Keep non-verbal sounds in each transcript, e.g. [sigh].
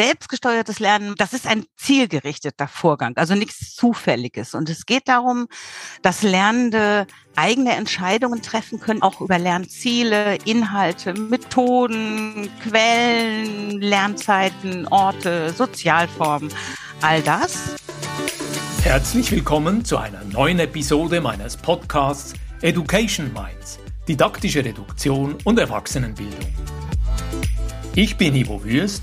selbstgesteuertes Lernen, das ist ein zielgerichteter Vorgang, also nichts Zufälliges. Und es geht darum, dass Lernende eigene Entscheidungen treffen können, auch über Lernziele, Inhalte, Methoden, Quellen, Lernzeiten, Orte, Sozialformen, all das. Herzlich willkommen zu einer neuen Episode meines Podcasts Education Minds, didaktische Reduktion und Erwachsenenbildung. Ich bin Ivo Würst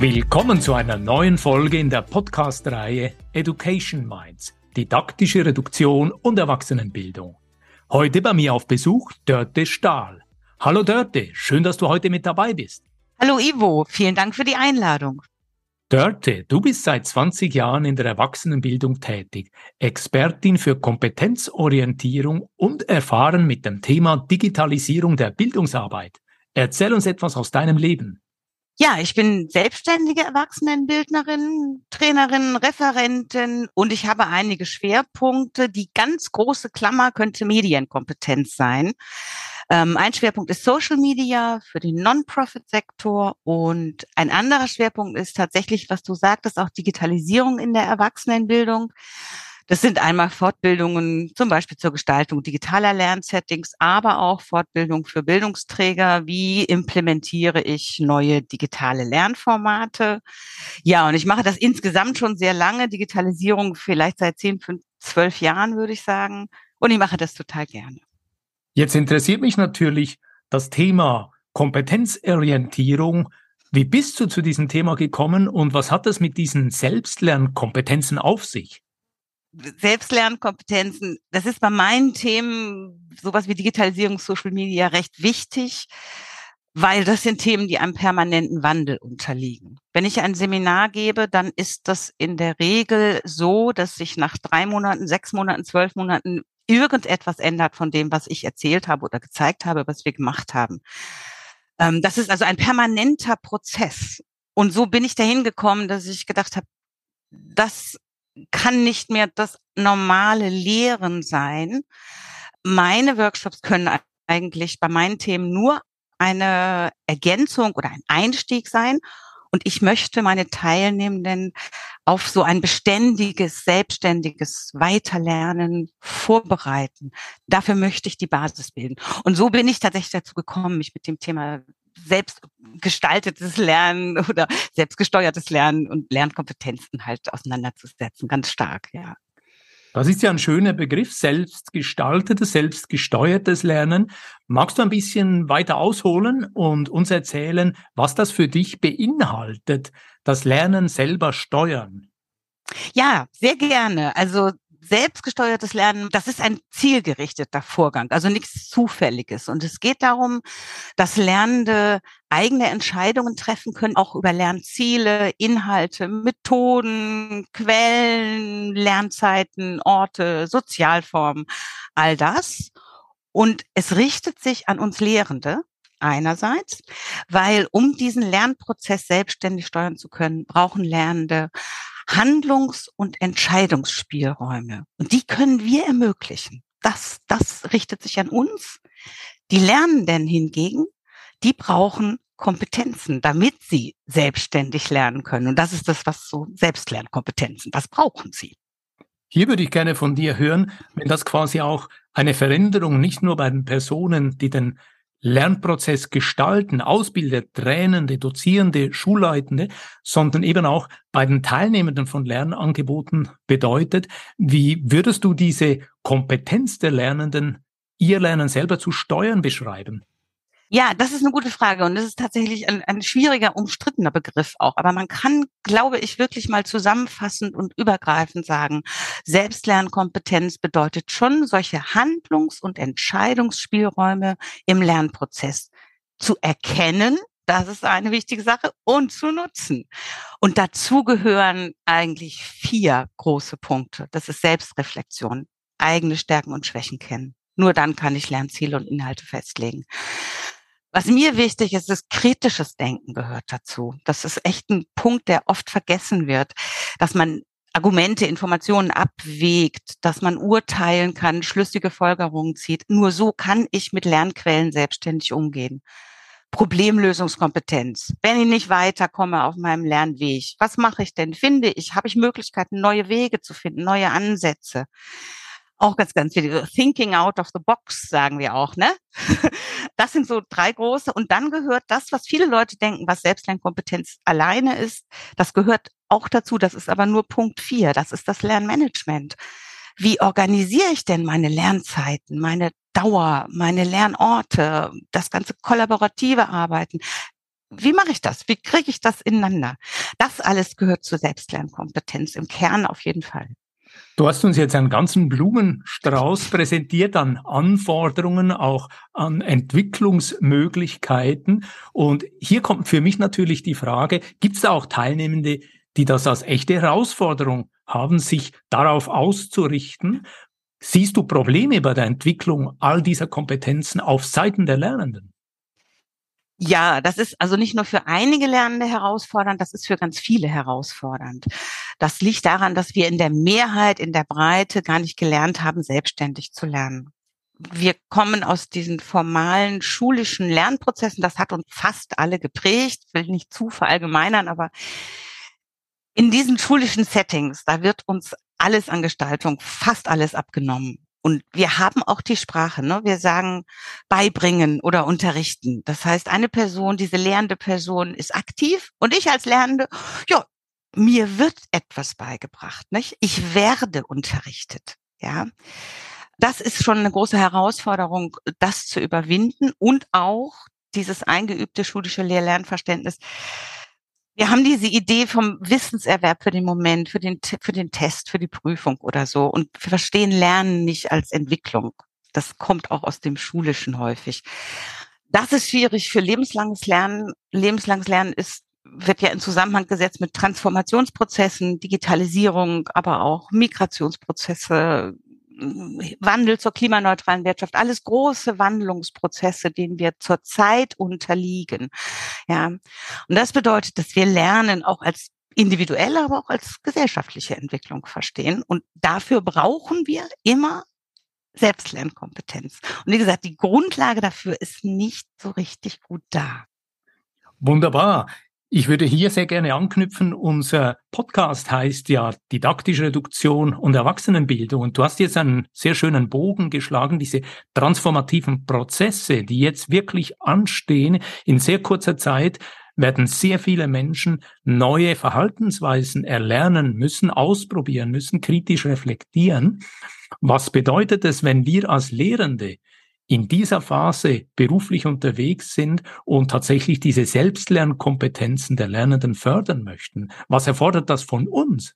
Willkommen zu einer neuen Folge in der Podcast-Reihe Education Minds, didaktische Reduktion und Erwachsenenbildung. Heute bei mir auf Besuch Dörte Stahl. Hallo Dörte, schön, dass du heute mit dabei bist. Hallo Ivo, vielen Dank für die Einladung. Dörte, du bist seit 20 Jahren in der Erwachsenenbildung tätig, Expertin für Kompetenzorientierung und erfahren mit dem Thema Digitalisierung der Bildungsarbeit. Erzähl uns etwas aus deinem Leben. Ja, ich bin selbstständige Erwachsenenbildnerin, Trainerin, Referentin und ich habe einige Schwerpunkte. Die ganz große Klammer könnte Medienkompetenz sein. Ähm, ein Schwerpunkt ist Social Media für den Non-Profit-Sektor und ein anderer Schwerpunkt ist tatsächlich, was du sagtest, auch Digitalisierung in der Erwachsenenbildung. Das sind einmal Fortbildungen zum Beispiel zur Gestaltung digitaler Lernsettings, aber auch Fortbildung für Bildungsträger. Wie implementiere ich neue digitale Lernformate? Ja, und ich mache das insgesamt schon sehr lange. Digitalisierung vielleicht seit zehn, fünf, zwölf Jahren, würde ich sagen. Und ich mache das total gerne. Jetzt interessiert mich natürlich das Thema Kompetenzorientierung. Wie bist du zu diesem Thema gekommen und was hat es mit diesen Selbstlernkompetenzen auf sich? Selbstlernkompetenzen, das ist bei meinen Themen, sowas wie Digitalisierung, Social Media, recht wichtig, weil das sind Themen, die einem permanenten Wandel unterliegen. Wenn ich ein Seminar gebe, dann ist das in der Regel so, dass sich nach drei Monaten, sechs Monaten, zwölf Monaten irgendetwas ändert von dem, was ich erzählt habe oder gezeigt habe, was wir gemacht haben. Ähm, das ist also ein permanenter Prozess. Und so bin ich dahin gekommen, dass ich gedacht habe, das kann nicht mehr das normale Lehren sein. Meine Workshops können eigentlich bei meinen Themen nur eine Ergänzung oder ein Einstieg sein. Und ich möchte meine Teilnehmenden auf so ein beständiges, selbstständiges Weiterlernen vorbereiten. Dafür möchte ich die Basis bilden. Und so bin ich tatsächlich dazu gekommen, mich mit dem Thema selbstgestaltetes Lernen [laughs] oder selbstgesteuertes Lernen und Lernkompetenzen halt auseinanderzusetzen. Ganz stark, ja. Das ist ja ein schöner Begriff, selbstgestaltetes, selbstgesteuertes Lernen. Magst du ein bisschen weiter ausholen und uns erzählen, was das für dich beinhaltet, das Lernen selber steuern? Ja, sehr gerne. Also selbstgesteuertes Lernen, das ist ein zielgerichteter Vorgang, also nichts Zufälliges. Und es geht darum, dass Lernende eigene Entscheidungen treffen können, auch über Lernziele, Inhalte, Methoden, Quellen, Lernzeiten, Orte, Sozialformen, all das. Und es richtet sich an uns Lehrende einerseits, weil um diesen Lernprozess selbstständig steuern zu können, brauchen Lernende Handlungs- und Entscheidungsspielräume. Und die können wir ermöglichen. Das, das richtet sich an uns. Die Lernenden hingegen, die brauchen Kompetenzen, damit sie selbstständig lernen können. Und das ist das, was so Selbstlernkompetenzen, das brauchen sie. Hier würde ich gerne von dir hören, wenn das quasi auch eine Veränderung nicht nur bei den Personen, die den Lernprozess gestalten, Ausbilder, Trainende, Dozierende, Schulleitende, sondern eben auch bei den Teilnehmenden von Lernangeboten bedeutet. Wie würdest du diese Kompetenz der Lernenden, ihr Lernen selber zu steuern, beschreiben? Ja, das ist eine gute Frage und das ist tatsächlich ein, ein schwieriger, umstrittener Begriff auch. Aber man kann, glaube ich, wirklich mal zusammenfassend und übergreifend sagen, Selbstlernkompetenz bedeutet schon, solche Handlungs- und Entscheidungsspielräume im Lernprozess zu erkennen, das ist eine wichtige Sache, und zu nutzen. Und dazu gehören eigentlich vier große Punkte. Das ist Selbstreflexion, eigene Stärken und Schwächen kennen. Nur dann kann ich Lernziele und Inhalte festlegen. Was mir wichtig ist, ist kritisches Denken gehört dazu. Das ist echt ein Punkt, der oft vergessen wird, dass man Argumente, Informationen abwägt, dass man urteilen kann, schlüssige Folgerungen zieht. Nur so kann ich mit Lernquellen selbstständig umgehen. Problemlösungskompetenz. Wenn ich nicht weiterkomme auf meinem Lernweg, was mache ich denn? Finde ich, habe ich Möglichkeiten, neue Wege zu finden, neue Ansätze? Auch ganz, ganz wichtig. Thinking out of the box, sagen wir auch, ne? [laughs] Das sind so drei große. Und dann gehört das, was viele Leute denken, was Selbstlernkompetenz alleine ist, das gehört auch dazu. Das ist aber nur Punkt vier. Das ist das Lernmanagement. Wie organisiere ich denn meine Lernzeiten, meine Dauer, meine Lernorte, das ganze kollaborative Arbeiten? Wie mache ich das? Wie kriege ich das ineinander? Das alles gehört zur Selbstlernkompetenz im Kern auf jeden Fall. Du hast uns jetzt einen ganzen Blumenstrauß präsentiert an Anforderungen, auch an Entwicklungsmöglichkeiten. Und hier kommt für mich natürlich die Frage, gibt es da auch Teilnehmende, die das als echte Herausforderung haben, sich darauf auszurichten? Siehst du Probleme bei der Entwicklung all dieser Kompetenzen auf Seiten der Lernenden? Ja, das ist also nicht nur für einige Lernende herausfordernd, das ist für ganz viele herausfordernd. Das liegt daran, dass wir in der Mehrheit, in der Breite gar nicht gelernt haben, selbstständig zu lernen. Wir kommen aus diesen formalen schulischen Lernprozessen, das hat uns fast alle geprägt, will nicht zu verallgemeinern, aber in diesen schulischen Settings, da wird uns alles an Gestaltung, fast alles abgenommen. Und wir haben auch die Sprache. Ne? Wir sagen beibringen oder unterrichten. Das heißt, eine Person, diese lehrende Person ist aktiv und ich als Lernende, ja, mir wird etwas beigebracht. Nicht? Ich werde unterrichtet. Ja, das ist schon eine große Herausforderung, das zu überwinden und auch dieses eingeübte schulische Lehr-Lernverständnis wir haben diese Idee vom Wissenserwerb für den Moment, für den, für den Test, für die Prüfung oder so und wir verstehen Lernen nicht als Entwicklung. Das kommt auch aus dem Schulischen häufig. Das ist schwierig für lebenslanges Lernen. Lebenslanges Lernen ist wird ja in Zusammenhang gesetzt mit Transformationsprozessen, Digitalisierung, aber auch Migrationsprozesse, Wandel zur klimaneutralen Wirtschaft, alles große Wandlungsprozesse, denen wir zurzeit unterliegen. Ja, und das bedeutet, dass wir lernen, auch als individuelle, aber auch als gesellschaftliche Entwicklung verstehen. Und dafür brauchen wir immer Selbstlernkompetenz. Und wie gesagt, die Grundlage dafür ist nicht so richtig gut da. Wunderbar. Ich würde hier sehr gerne anknüpfen. Unser Podcast heißt ja didaktische Reduktion und Erwachsenenbildung. Und du hast jetzt einen sehr schönen Bogen geschlagen, diese transformativen Prozesse, die jetzt wirklich anstehen. In sehr kurzer Zeit werden sehr viele Menschen neue Verhaltensweisen erlernen müssen, ausprobieren müssen, kritisch reflektieren. Was bedeutet es, wenn wir als Lehrende in dieser Phase beruflich unterwegs sind und tatsächlich diese Selbstlernkompetenzen der Lernenden fördern möchten? Was erfordert das von uns?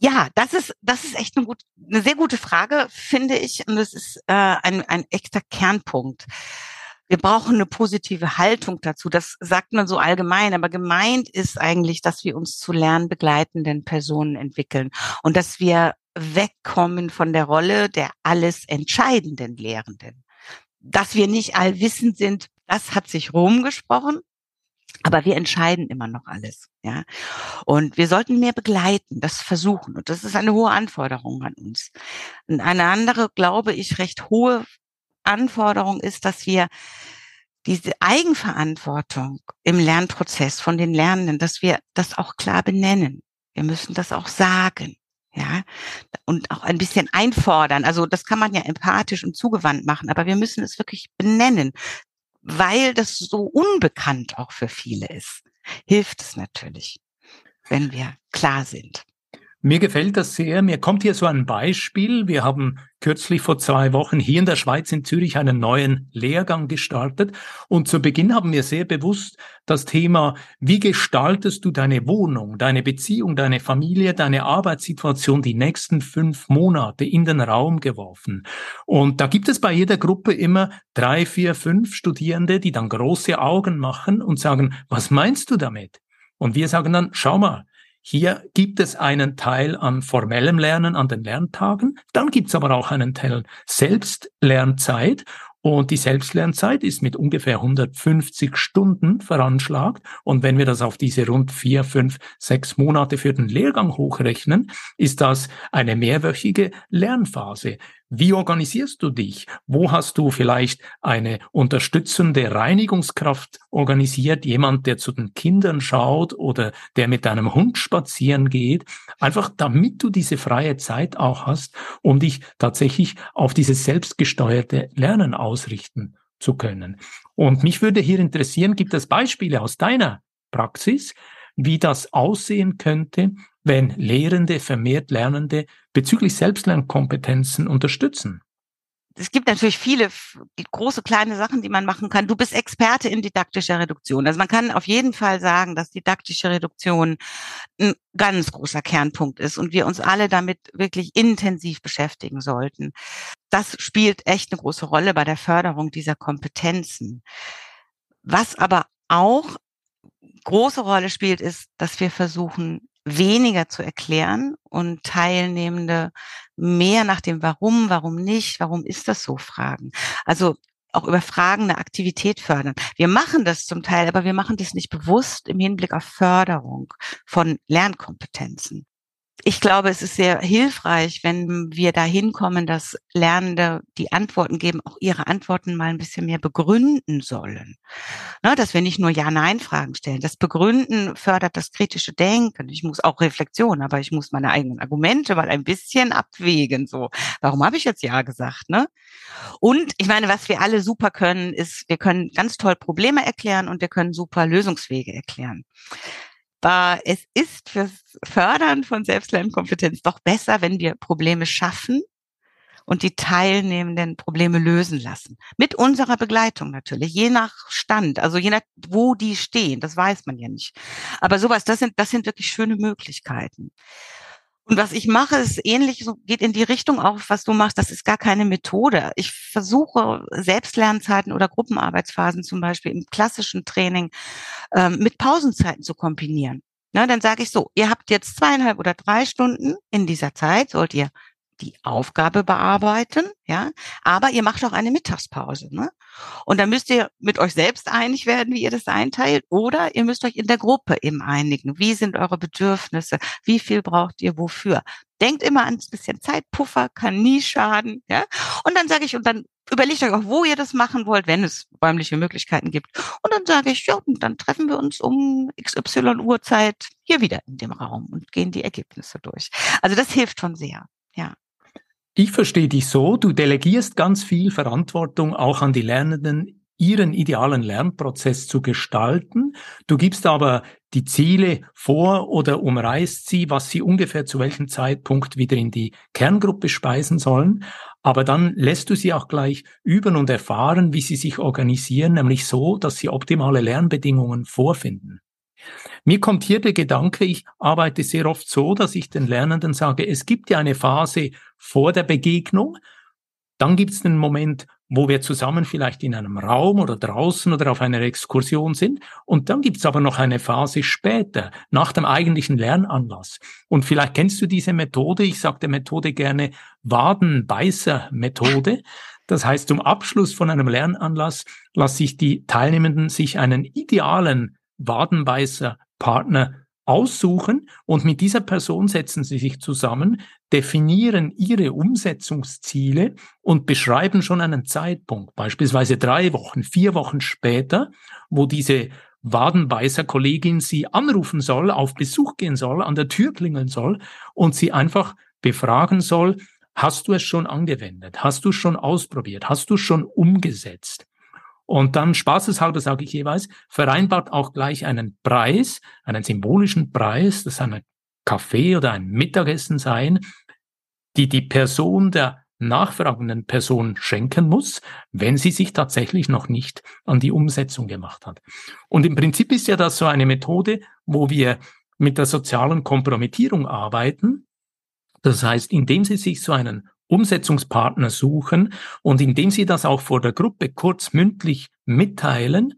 Ja, das ist das ist echt eine, gut, eine sehr gute Frage, finde ich, und das ist äh, ein, ein echter Kernpunkt. Wir brauchen eine positive Haltung dazu. Das sagt man so allgemein, aber gemeint ist eigentlich, dass wir uns zu lernbegleitenden Personen entwickeln und dass wir wegkommen von der Rolle der alles entscheidenden Lehrenden dass wir nicht allwissend sind, das hat sich rumgesprochen. Aber wir entscheiden immer noch alles, ja. Und wir sollten mehr begleiten, das versuchen. Und das ist eine hohe Anforderung an uns. Und eine andere, glaube ich, recht hohe Anforderung ist, dass wir diese Eigenverantwortung im Lernprozess von den Lernenden, dass wir das auch klar benennen. Wir müssen das auch sagen ja, und auch ein bisschen einfordern. Also das kann man ja empathisch und zugewandt machen, aber wir müssen es wirklich benennen, weil das so unbekannt auch für viele ist. Hilft es natürlich, wenn wir klar sind. Mir gefällt das sehr. Mir kommt hier so ein Beispiel. Wir haben kürzlich vor zwei Wochen hier in der Schweiz in Zürich einen neuen Lehrgang gestartet. Und zu Beginn haben wir sehr bewusst das Thema, wie gestaltest du deine Wohnung, deine Beziehung, deine Familie, deine Arbeitssituation die nächsten fünf Monate in den Raum geworfen. Und da gibt es bei jeder Gruppe immer drei, vier, fünf Studierende, die dann große Augen machen und sagen, was meinst du damit? Und wir sagen dann, schau mal, hier gibt es einen Teil an formellem Lernen an den Lerntagen, dann gibt es aber auch einen Teil Selbstlernzeit und die Selbstlernzeit ist mit ungefähr 150 Stunden veranschlagt. Und wenn wir das auf diese rund vier, fünf, sechs Monate für den Lehrgang hochrechnen, ist das eine mehrwöchige Lernphase. Wie organisierst du dich? Wo hast du vielleicht eine unterstützende Reinigungskraft organisiert? Jemand, der zu den Kindern schaut oder der mit deinem Hund spazieren geht? Einfach damit du diese freie Zeit auch hast, um dich tatsächlich auf dieses selbstgesteuerte Lernen ausrichten zu können. Und mich würde hier interessieren, gibt es Beispiele aus deiner Praxis, wie das aussehen könnte, wenn Lehrende vermehrt Lernende bezüglich Selbstlernkompetenzen unterstützen? es gibt natürlich viele große, kleine Sachen, die man machen kann. Du bist Experte in didaktischer Reduktion. Also man kann auf jeden Fall sagen, dass didaktische Reduktion ein ganz großer Kernpunkt ist und wir uns alle damit wirklich intensiv beschäftigen sollten. Das spielt echt eine große Rolle bei der Förderung dieser Kompetenzen. Was aber auch große Rolle spielt, ist, dass wir versuchen, weniger zu erklären und Teilnehmende mehr nach dem Warum, warum nicht, warum ist das so fragen. Also auch über Fragen eine Aktivität fördern. Wir machen das zum Teil, aber wir machen das nicht bewusst im Hinblick auf Förderung von Lernkompetenzen ich glaube, es ist sehr hilfreich, wenn wir da hinkommen, dass Lernende, die Antworten geben, auch ihre Antworten mal ein bisschen mehr begründen sollen. Ne, dass wir nicht nur Ja-Nein-Fragen stellen. Das Begründen fördert das kritische Denken. Ich muss auch Reflexion, aber ich muss meine eigenen Argumente mal ein bisschen abwägen. So, warum habe ich jetzt Ja gesagt? Ne? Und ich meine, was wir alle super können, ist, wir können ganz toll Probleme erklären und wir können super Lösungswege erklären war, es ist fürs Fördern von Selbstlernkompetenz doch besser, wenn wir Probleme schaffen und die Teilnehmenden Probleme lösen lassen. Mit unserer Begleitung natürlich, je nach Stand, also je nach, wo die stehen, das weiß man ja nicht. Aber sowas, das sind, das sind wirklich schöne Möglichkeiten. Und was ich mache, ist ähnlich, so geht in die Richtung auf, was du machst. Das ist gar keine Methode. Ich versuche Selbstlernzeiten oder Gruppenarbeitsphasen zum Beispiel im klassischen Training ähm, mit Pausenzeiten zu kombinieren. Na, dann sage ich so, ihr habt jetzt zweieinhalb oder drei Stunden. In dieser Zeit sollt ihr die Aufgabe bearbeiten, ja, aber ihr macht auch eine Mittagspause, ne? Und dann müsst ihr mit euch selbst einig werden, wie ihr das einteilt, oder ihr müsst euch in der Gruppe eben einigen. Wie sind eure Bedürfnisse? Wie viel braucht ihr wofür? Denkt immer an ein bisschen Zeitpuffer, kann nie schaden, ja? Und dann sage ich, und dann überlegt euch auch, wo ihr das machen wollt, wenn es räumliche Möglichkeiten gibt. Und dann sage ich, ja, dann treffen wir uns um XY Uhrzeit hier wieder in dem Raum und gehen die Ergebnisse durch. Also das hilft schon sehr, ja. Ich verstehe dich so, du delegierst ganz viel Verantwortung auch an die Lernenden, ihren idealen Lernprozess zu gestalten. Du gibst aber die Ziele vor oder umreißt sie, was sie ungefähr zu welchem Zeitpunkt wieder in die Kerngruppe speisen sollen. Aber dann lässt du sie auch gleich üben und erfahren, wie sie sich organisieren, nämlich so, dass sie optimale Lernbedingungen vorfinden. Mir kommt hier der Gedanke, ich arbeite sehr oft so, dass ich den Lernenden sage, es gibt ja eine Phase vor der Begegnung, dann gibt es den Moment, wo wir zusammen vielleicht in einem Raum oder draußen oder auf einer Exkursion sind. Und dann gibt es aber noch eine Phase später, nach dem eigentlichen Lernanlass. Und vielleicht kennst du diese Methode. Ich sage der Methode gerne Wadenbeißer-Methode. Das heißt, zum Abschluss von einem Lernanlass lasse ich die Teilnehmenden sich einen idealen Wadenbeißer Partner aussuchen und mit dieser Person setzen sie sich zusammen, definieren ihre Umsetzungsziele und beschreiben schon einen Zeitpunkt, beispielsweise drei Wochen, vier Wochen später, wo diese Wadenbeißer Kollegin sie anrufen soll, auf Besuch gehen soll, an der Tür klingeln soll und sie einfach befragen soll, hast du es schon angewendet? Hast du es schon ausprobiert? Hast du es schon umgesetzt? Und dann spaßeshalber sage ich jeweils, vereinbart auch gleich einen Preis, einen symbolischen Preis, das ist eine Kaffee oder ein Mittagessen sein, die die Person der nachfragenden Person schenken muss, wenn sie sich tatsächlich noch nicht an die Umsetzung gemacht hat. Und im Prinzip ist ja das so eine Methode, wo wir mit der sozialen Kompromittierung arbeiten. Das heißt, indem Sie sich so einen Umsetzungspartner suchen und indem Sie das auch vor der Gruppe kurz mündlich mitteilen,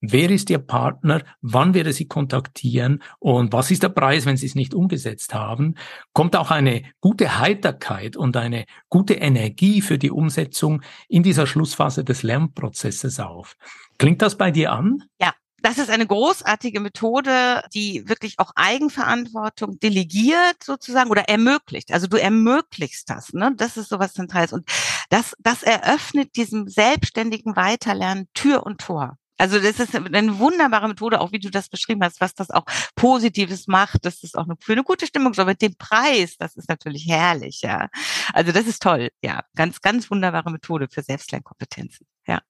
Wer ist Ihr Partner? Wann werde Sie kontaktieren? Und was ist der Preis, wenn Sie es nicht umgesetzt haben? Kommt auch eine gute Heiterkeit und eine gute Energie für die Umsetzung in dieser Schlussphase des Lernprozesses auf. Klingt das bei dir an? Ja, das ist eine großartige Methode, die wirklich auch Eigenverantwortung delegiert sozusagen oder ermöglicht. Also du ermöglichst das, ne? Das ist sowas Zentrales. Und das, das eröffnet diesem selbstständigen Weiterlernen Tür und Tor. Also das ist eine wunderbare Methode, auch wie du das beschrieben hast, was das auch Positives macht, dass das auch für eine gute Stimmung so mit dem Preis, das ist natürlich herrlich, ja. Also das ist toll, ja. Ganz, ganz wunderbare Methode für Selbstlernkompetenzen, ja.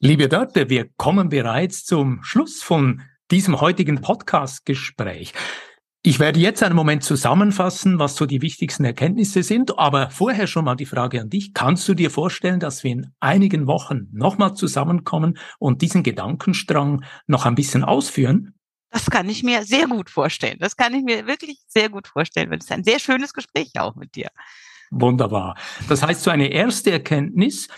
Liebe Dörte, wir kommen bereits zum Schluss von diesem heutigen Podcast-Gespräch. Ich werde jetzt einen Moment zusammenfassen, was so die wichtigsten Erkenntnisse sind, aber vorher schon mal die Frage an dich. Kannst du dir vorstellen, dass wir in einigen Wochen nochmal zusammenkommen und diesen Gedankenstrang noch ein bisschen ausführen? Das kann ich mir sehr gut vorstellen. Das kann ich mir wirklich sehr gut vorstellen. Es ist ein sehr schönes Gespräch auch mit dir. Wunderbar. Das heißt, so eine erste Erkenntnis,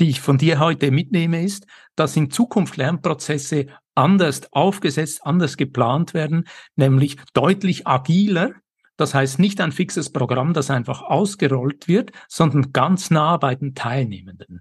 die ich von dir heute mitnehme, ist, dass in Zukunft Lernprozesse anders aufgesetzt, anders geplant werden, nämlich deutlich agiler. Das heißt nicht ein fixes Programm, das einfach ausgerollt wird, sondern ganz nah bei den Teilnehmenden.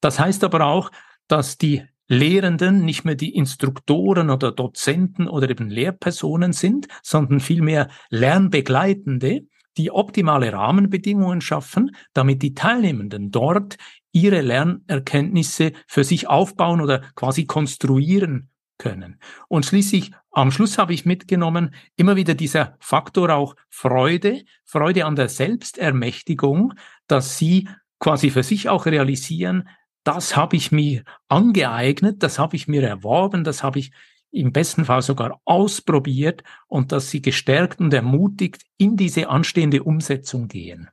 Das heißt aber auch, dass die Lehrenden nicht mehr die Instruktoren oder Dozenten oder eben Lehrpersonen sind, sondern vielmehr Lernbegleitende, die optimale Rahmenbedingungen schaffen, damit die Teilnehmenden dort ihre Lernerkenntnisse für sich aufbauen oder quasi konstruieren können. Und schließlich am Schluss habe ich mitgenommen, immer wieder dieser Faktor auch Freude, Freude an der Selbstermächtigung, dass sie quasi für sich auch realisieren, das habe ich mir angeeignet, das habe ich mir erworben, das habe ich im besten Fall sogar ausprobiert und dass sie gestärkt und ermutigt in diese anstehende Umsetzung gehen.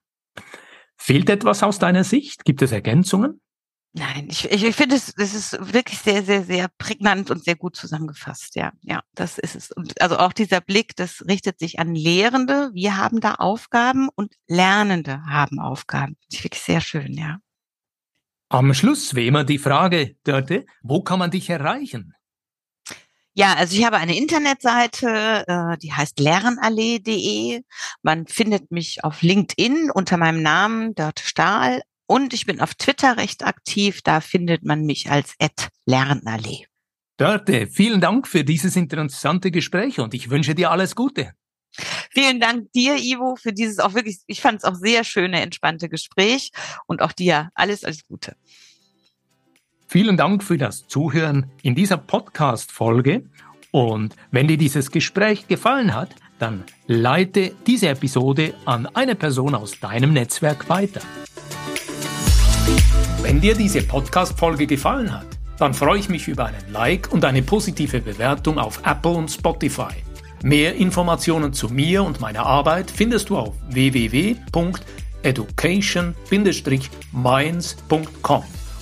Fehlt etwas aus deiner Sicht? Gibt es Ergänzungen? Nein, ich, ich, ich finde, es das ist wirklich sehr, sehr, sehr prägnant und sehr gut zusammengefasst. Ja, ja, das ist es. Und also auch dieser Blick, das richtet sich an Lehrende. Wir haben da Aufgaben und Lernende haben Aufgaben. Das ist wirklich sehr schön, ja. Am Schluss wie immer die Frage, Dörte, wo kann man dich erreichen? Ja, also ich habe eine Internetseite, äh, die heißt lernallee.de. Man findet mich auf LinkedIn unter meinem Namen Dörte Stahl und ich bin auf Twitter recht aktiv. Da findet man mich als Lernallee. Dörte, vielen Dank für dieses interessante Gespräch und ich wünsche dir alles Gute. Vielen Dank dir, Ivo, für dieses auch wirklich, ich fand es auch sehr schöne, entspannte Gespräch und auch dir alles, alles Gute. Vielen Dank für das Zuhören in dieser Podcast-Folge. Und wenn dir dieses Gespräch gefallen hat, dann leite diese Episode an eine Person aus deinem Netzwerk weiter. Wenn dir diese Podcast-Folge gefallen hat, dann freue ich mich über einen Like und eine positive Bewertung auf Apple und Spotify. Mehr Informationen zu mir und meiner Arbeit findest du auf www.education-minds.com